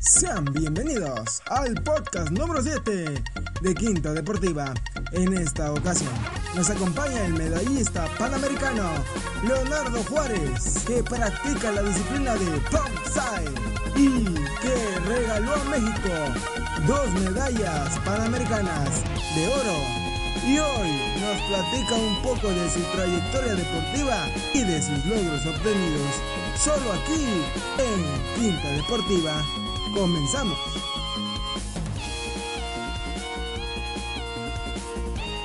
Sean bienvenidos al podcast número 7 de Quinta Deportiva. En esta ocasión nos acompaña el medallista panamericano Leonardo Juárez, que practica la disciplina de Side y que regaló a México dos medallas panamericanas de oro. Y hoy nos platica un poco de su trayectoria deportiva y de sus logros obtenidos. Solo aquí en Quinta Deportiva. Comenzamos.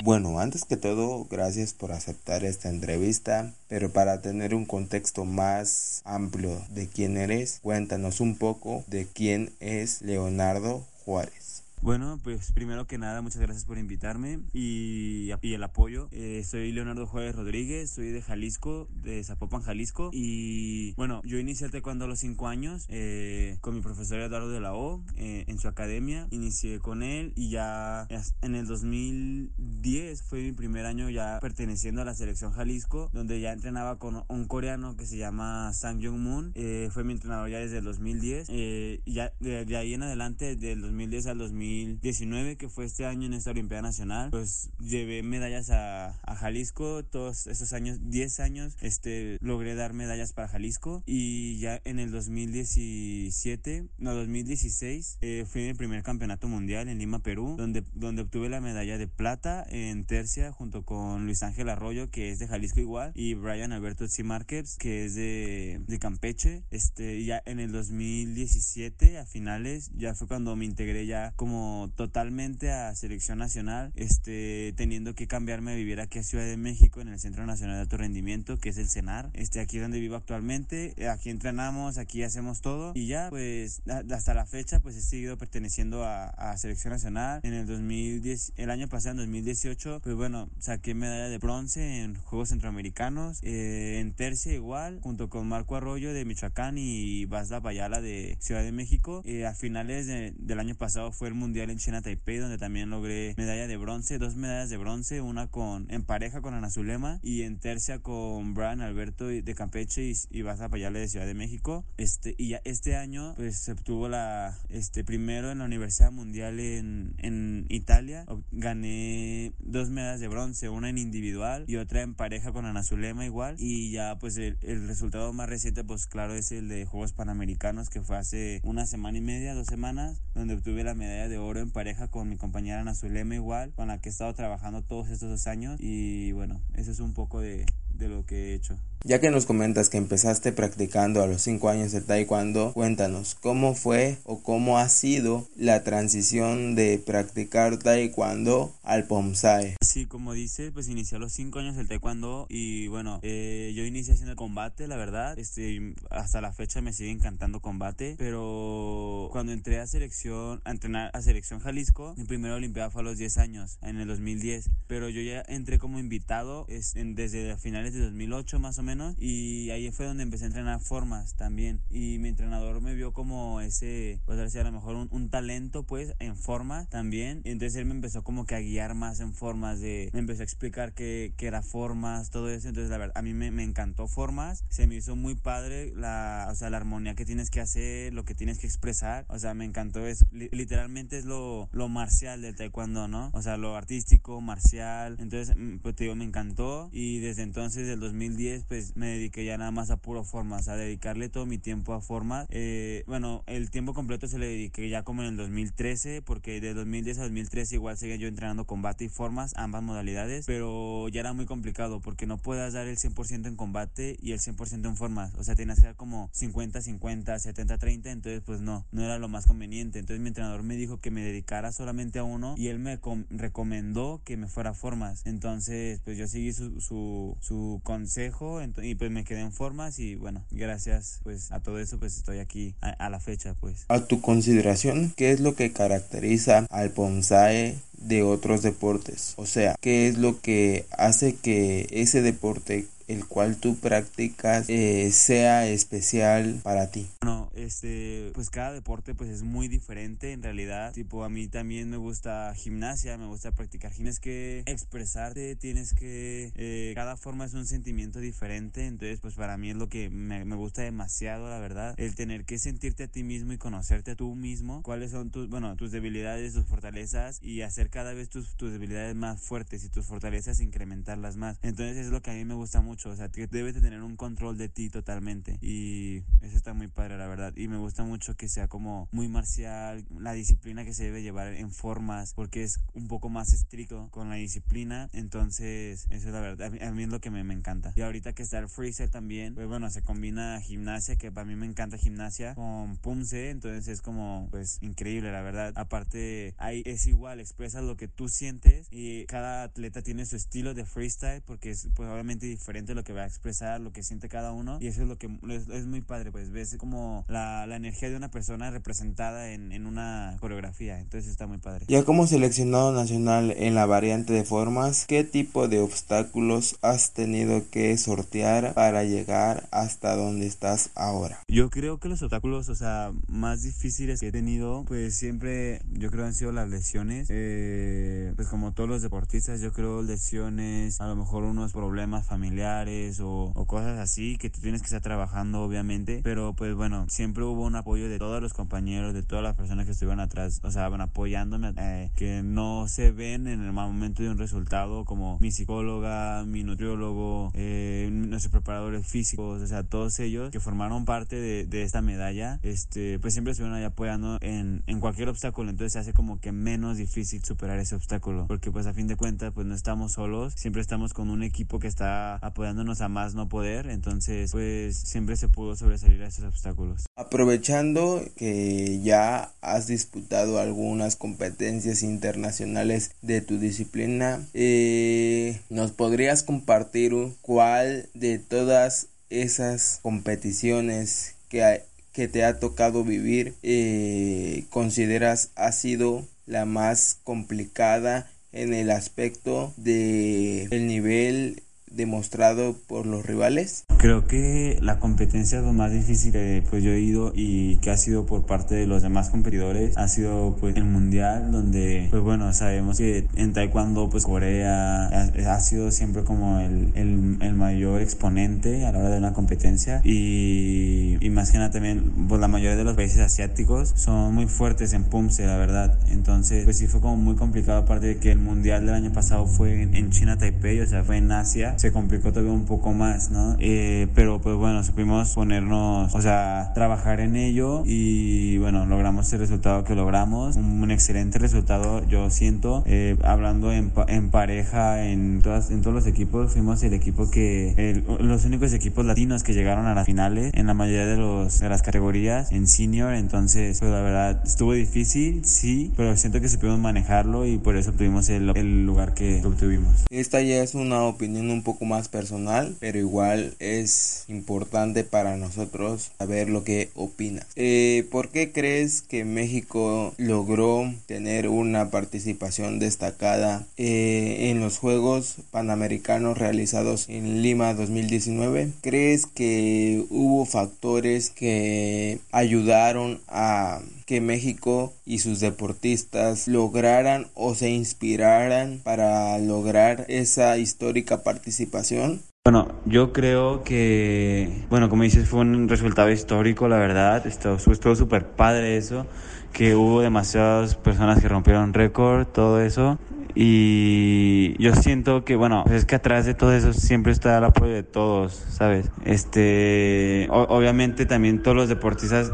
Bueno, antes que todo, gracias por aceptar esta entrevista, pero para tener un contexto más amplio de quién eres, cuéntanos un poco de quién es Leonardo Juárez. Bueno, pues primero que nada, muchas gracias por invitarme y, y el apoyo. Eh, soy Leonardo Juárez Rodríguez, soy de Jalisco, de Zapopan, Jalisco. Y bueno, yo inicié el taekwondo a los 5 años eh, con mi profesor Eduardo de la O eh, en su academia. Inicié con él y ya en el 2010 fue mi primer año ya perteneciendo a la selección Jalisco, donde ya entrenaba con un coreano que se llama Sang Jong Moon. fue mi entrenador ya desde el 2010. y ya de, de ahí en adelante, del 2010 al 2000 2019, que fue este año en esta Olimpiada Nacional, pues llevé medallas a, a Jalisco, todos esos años, 10 años, este, logré dar medallas para Jalisco y ya en el 2017, no, 2016, eh, fui en el primer campeonato mundial en Lima, Perú, donde, donde obtuve la medalla de plata en tercia junto con Luis Ángel Arroyo, que es de Jalisco igual, y Brian Alberto C. Márquez, que es de, de Campeche. Este, ya en el 2017, a finales, ya fue cuando me integré ya como totalmente a selección nacional, este, teniendo que cambiarme a vivir aquí a Ciudad de México en el Centro Nacional de Alto Rendimiento, que es el CENAR, este, aquí donde vivo actualmente, eh, aquí entrenamos, aquí hacemos todo y ya, pues, hasta la fecha, pues he seguido perteneciendo a, a selección nacional. En el 2010, el año pasado, en 2018, pues bueno, saqué medalla de bronce en Juegos Centroamericanos, eh, en tercia igual, junto con Marco Arroyo de Michoacán y Basda Bayala de Ciudad de México. Eh, a finales del año pasado fue el mundial en China Taipei, donde también logré medalla de bronce, dos medallas de bronce, una con en pareja con Ana Zulema y en tercia con Brian Alberto de Campeche y, y Baza Payale de Ciudad de México. Este, y ya este año, pues se obtuvo la, este, primero en la Universidad Mundial en, en Italia. Gané dos medallas de bronce, una en individual y otra en pareja con Ana Zulema igual. Y ya, pues el, el resultado más reciente, pues claro, es el de Juegos Panamericanos, que fue hace una semana y media, dos semanas, donde obtuve la medalla de oro en pareja con mi compañera Ana Zulema igual, con la que he estado trabajando todos estos dos años. Y bueno, eso es un poco de, de lo que he hecho. Ya que nos comentas que empezaste practicando a los 5 años de taekwondo, cuéntanos cómo fue o cómo ha sido la transición de practicar taekwondo al pomsae. Sí, como dices, pues inicié a los 5 años el taekwondo y bueno, eh, yo inicié haciendo combate, la verdad, este, hasta la fecha me sigue encantando combate, pero cuando entré a selección, a entrenar a selección Jalisco, mi primera olimpiada fue a los 10 años, en el 2010, pero yo ya entré como invitado es, en, desde finales de 2008 más o menos y ahí fue donde empecé a entrenar formas también. Y mi entrenador me vio como ese, pues a lo mejor un, talento pues en forma también. Y entonces él me empezó como que a guiar más en formas de, me empezó a explicar qué, qué era formas, todo eso. Entonces la verdad, a mí me, me, encantó formas. Se me hizo muy padre la, o sea, la armonía que tienes que hacer, lo que tienes que expresar. O sea, me encantó eso. Literalmente es lo, lo marcial del taekwondo, ¿no? O sea, lo artístico, marcial. Entonces, mm, pues te digo, me encantó. Y desde entonces Entonces, del 2010, pues me dediqué ya nada más a puro formas, a dedicarle todo mi tiempo a formas. Eh, bueno, el tiempo completo se le dediqué ya como en el 2013, porque de 2010 a 2013 igual seguía yo entrenando combate y formas, ambas modalidades, pero ya era muy complicado porque no puedas dar el 100% en combate y el 100% en formas. O sea, tenías que dar como 50-50, 70-30, entonces pues no, no era lo más conveniente. Entonces mi entrenador me dijo que me dedicara solamente a uno y él me recomendó que me fuera a formas. Entonces pues yo seguí su, su, su consejo y pues me quedé en formas y bueno, gracias pues a todo eso pues estoy aquí a, a la fecha pues. A tu consideración, ¿qué es lo que caracteriza al Ponzae de otros deportes? O sea, ¿qué es lo que hace que ese deporte el cual tú practicas eh, sea especial para ti? Bueno, este, pues cada deporte pues es muy diferente en realidad. Tipo, a mí también me gusta gimnasia, me gusta practicar. Tienes que expresarte, tienes que... Eh, cada forma es un sentimiento diferente, entonces pues para mí es lo que me, me, gusta demasiado, la verdad. El tener que sentirte a ti mismo y conocerte a tú mismo, cuáles son tus, bueno, tus debilidades, tus fortalezas y hacer cada vez tus, tus debilidades más fuertes y tus fortalezas incrementarlas más. Entonces es lo que a mí me gusta mucho, o sea, que debes de tener un control de ti totalmente y eso está muy padre, la verdad. Y me gusta mucho que sea como muy marcial, la disciplina que se debe llevar en formas, porque es un poco más estricto con la disciplina. Entonces, eso es la verdad. A mí, es lo que me, me, encanta. Y ahorita que está el freezer también, pues bueno, se combina gimnasia, que para mí me encanta gimnasia, con pumse. Entonces es como, pues, increíble, la verdad. Aparte, ahí es igual, expresas lo que tú sientes y cada atleta tiene su estilo de freestyle, porque es, pues, obviamente diferente lo que va a expresar, lo que siente cada uno. Y eso es lo que es, es muy padre, pues, ves como la, la energía de una persona representada en, en, una coreografía. Entonces está muy padre. Ya como seleccionado nacional en la variante de formas, ¿qué tipo de obstáculos has tenido que sortear para llegar hasta donde estás ahora? Yo creo que los obstáculos, o sea, más difíciles que he tenido, pues siempre yo creo han sido las lesiones. Eh, pues como todos los deportistas, yo creo lesiones, a lo mejor unos problemas familiares o, o cosas así que tú tienes que estar trabajando, obviamente. Pero pues bueno, siempre hubo un apoyo de todos los compañeros, de todas las personas que estuvieron atrás, o sea, van apoyándome, eh, que no se ven en el momento de un resultado, como mi psicóloga, mi nutriólogo, eh, nuestros preparadores físicos, o sea, todos ellos que formaron parte de, de, esta medalla, este, pues siempre estuvieron ahí apoyando en, en cualquier obstáculo, entonces se hace como que menos difícil superar ese obstáculo, porque pues a fin de cuentas, pues no estamos solos, siempre estamos con un equipo que está apoyándonos a más no poder, entonces pues siempre se pudo sobresalir a esos obstáculos. Aprovechando que ya has disputado algunas competencias internacionales de tu disciplina, eh, ¿nos podrías compartir cuál de todas esas competiciones que, que te ha tocado vivir eh, consideras ha sido la más complicada en el aspecto de el nivel demostrado por los rivales? Creo que la competencia más difícil que pues yo he ido y que ha sido por parte de los demás competidores. Ha sido pues el mundial donde pues bueno sabemos que en taekwondo pues Corea ha, ha sido siempre como el, el, el, mayor exponente a la hora de una competencia. Y, y más que nada también pues la mayoría de los países asiáticos son muy fuertes en Pumse la verdad. Entonces pues sí fue como muy complicado aparte de que el mundial del año pasado fue en China Taipei o sea fue en Asia se complicó todavía un poco más, ¿no? Eh, pero pues bueno, supimos ponernos, o sea, trabajar en ello y bueno, logramos el resultado que logramos, un, un excelente resultado, yo siento, eh, hablando en, en, pareja, en, todas, en todos los equipos, fuimos el equipo que, el, los únicos equipos latinos que llegaron a las finales en la mayoría de, los, de las categorías, en senior, entonces, pues la verdad, estuvo difícil, sí, pero siento que supimos manejarlo y por eso obtuvimos el, el lugar que obtuvimos. Esta ya es una opinión un poco más personal, pero igual es importante para nosotros saber lo que opinas. Eh, ¿Por qué crees que México logró tener una participación destacada eh, en los Juegos Panamericanos realizados en Lima 2019? ¿Crees que hubo factores que ayudaron a que México y sus deportistas lograran o se inspiraran para lograr esa histórica participación? Bueno, yo creo que, bueno, como dices, fue un resultado histórico, la verdad, estuvo súper padre eso, que hubo demasiadas personas que rompieron récord, todo eso, y yo siento que, bueno, es que atrás de todo eso siempre está el apoyo de todos, ¿sabes? Este, obviamente también todos los deportistas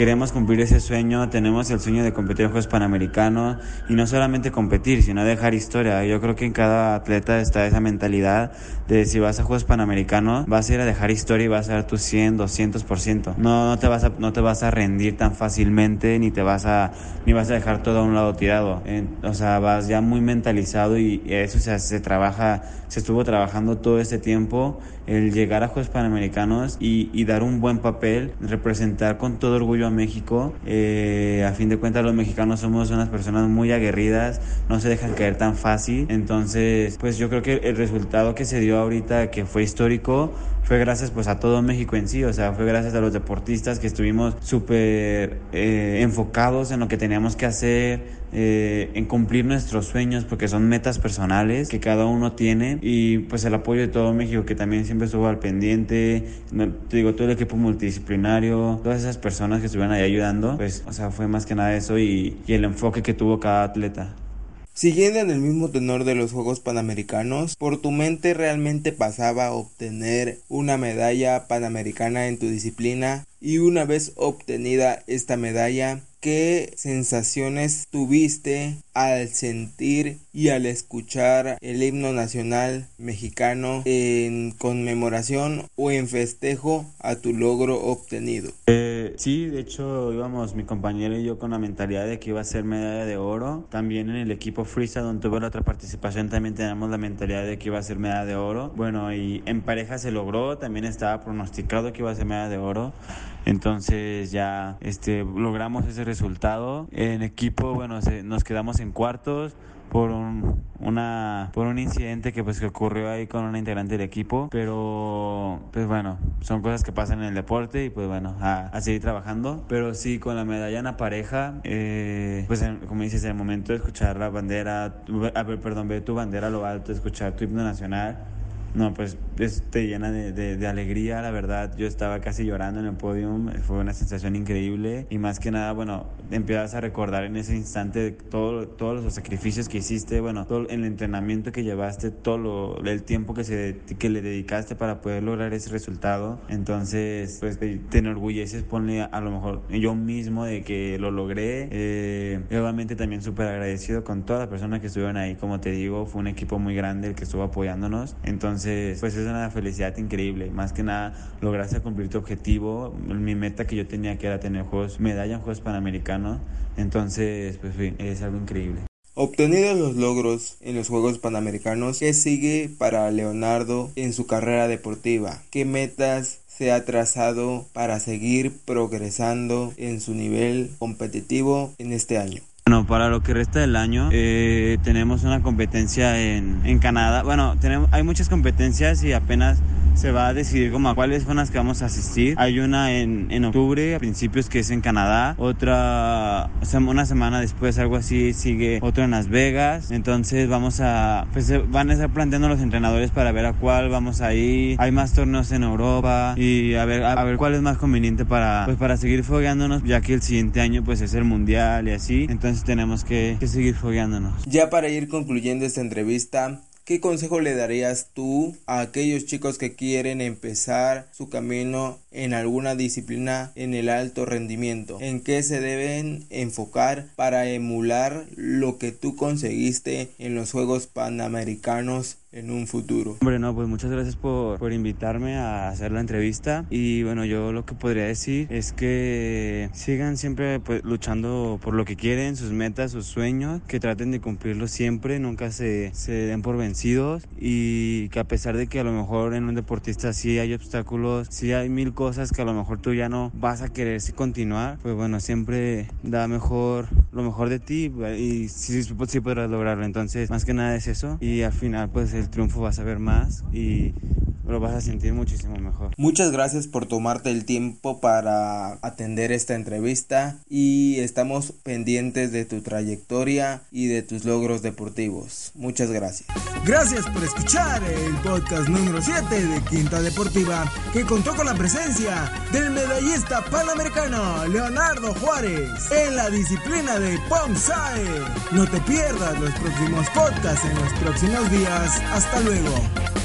queremos cumplir ese sueño, tenemos el sueño de competir en Juegos Panamericanos y no solamente competir, sino dejar historia. Yo creo que en cada atleta está esa mentalidad de si vas a Juegos Panamericanos, vas a ir a dejar historia y vas a dar tu 100, 200%. No, no te vas a, no te vas a rendir tan fácilmente ni te vas a, ni vas a dejar todo a un lado tirado. o sea, vas ya muy mentalizado y eso se, se trabaja, se estuvo trabajando todo este tiempo el llegar a Juegos Panamericanos y, y, dar un buen papel, representar con todo orgullo a México. Eh, a fin de cuentas los mexicanos somos unas personas muy aguerridas, no se dejan caer tan fácil. Entonces, pues yo creo que el resultado que se dio ahorita, que fue histórico, fue gracias pues a todo México en sí, o sea, fue gracias a los deportistas que estuvimos súper eh, enfocados en lo que teníamos que hacer, eh, en cumplir nuestros sueños, porque son metas personales que cada uno tiene y pues el apoyo de todo México que también siempre estuvo al pendiente, te digo, todo el equipo multidisciplinario, todas esas personas que estuvieron ahí ayudando, pues, o sea, fue más que nada eso y, y el enfoque que tuvo cada atleta. Siguiendo en el mismo tenor de los Juegos Panamericanos, ¿por tu mente realmente pasaba obtener una medalla panamericana en tu disciplina? Y una vez obtenida esta medalla, ¿qué sensaciones tuviste al sentir y al escuchar el himno nacional mexicano en conmemoración o en festejo a tu logro obtenido? Eh, sí, de hecho íbamos mi compañero y yo con la mentalidad de que iba a ser medalla de oro. También en el equipo Freestyle donde tuve la otra participación también teníamos la mentalidad de que iba a ser medalla de oro. Bueno, y en pareja se logró, también estaba pronosticado que iba a ser medalla de oro. Entonces ya este, logramos ese resultado. En equipo, bueno, nos quedamos en cuartos por un, una por un incidente que pues que ocurrió ahí con una integrante del equipo pero pues bueno son cosas que pasan en el deporte y pues bueno a, seguir trabajando. Pero sí con la medalla en la pareja eh, pues como dices en el momento de escuchar la bandera a perdón ver tu bandera a lo alto escuchar tu himno nacional no, pues te llena de, de, alegría, la verdad. Yo estaba casi llorando en el podio, fue una sensación increíble. Y más que nada, bueno, empiezas a recordar en ese instante todo, todos los sacrificios que hiciste, bueno, todo el entrenamiento que llevaste, todo el tiempo que, se, que le dedicaste para poder lograr ese resultado. Entonces, pues te enorgulleces, ponle a, lo mejor yo mismo de que lo logré. Eh, obviamente también súper agradecido con todas las personas que estuvieron ahí. Como te digo, fue un equipo muy grande el que estuvo apoyándonos. Entonces, pues es una felicidad increíble. Más que nada, lograste cumplir tu objetivo. Mi meta que yo tenía que era tener juegos, medalla en Juegos Panamericanos. Entonces, pues es algo increíble. Obtenidos los logros en los Juegos Panamericanos, ¿qué sigue para Leonardo en su carrera deportiva? ¿Qué metas se ha trazado para seguir progresando en su nivel competitivo en este año? Bueno, para lo que resta del año eh, tenemos una competencia en, en Canadá. Bueno, tenemos, hay muchas competencias y apenas se va a decidir como a cuáles son las que vamos a asistir. Hay una en, en octubre, a principios, que es en Canadá. Otra, una semana después, algo así, sigue otro en Las Vegas. Entonces vamos a, pues van a estar planteando los entrenadores para ver a cuál vamos a ir. Hay más torneos en Europa y a ver, a ver cuál es más conveniente para, pues para seguir fogueándonos, ya que el siguiente año pues es el mundial y así. Entonces tenemos que, que seguir fogueándonos. Ya para ir concluyendo esta entrevista, ¿Qué consejo le darías tú a aquellos chicos que quieren empezar su camino en alguna disciplina en el alto rendimiento? ¿En qué se deben enfocar para emular lo que tú conseguiste en los Juegos Panamericanos en un futuro. Hombre, no, pues muchas gracias por, por, invitarme a hacer la entrevista y bueno, yo lo que podría decir es que sigan siempre pues, luchando por lo que quieren, sus metas, sus sueños, que traten de cumplirlos siempre, nunca se, se den por vencidos y que a pesar de que a lo mejor en un deportista sí hay obstáculos, sí hay mil cosas que a lo mejor tú ya no vas a querer continuar, pues bueno, siempre da mejor lo mejor de ti y sí, sí podrás lograrlo. Entonces, más que nada es eso y al final pues el triunfo vas a ver más y lo vas a sentir muchísimo mejor. Muchas gracias por tomarte el tiempo para atender esta entrevista y estamos pendientes de tu trayectoria y de tus logros deportivos. Muchas gracias. Gracias por escuchar el podcast número 7 de Quinta Deportiva, que contó con la presencia del medallista panamericano Leonardo Juárez en la disciplina de Pomsae. No te pierdas los próximos podcasts en los próximos días. Hasta luego.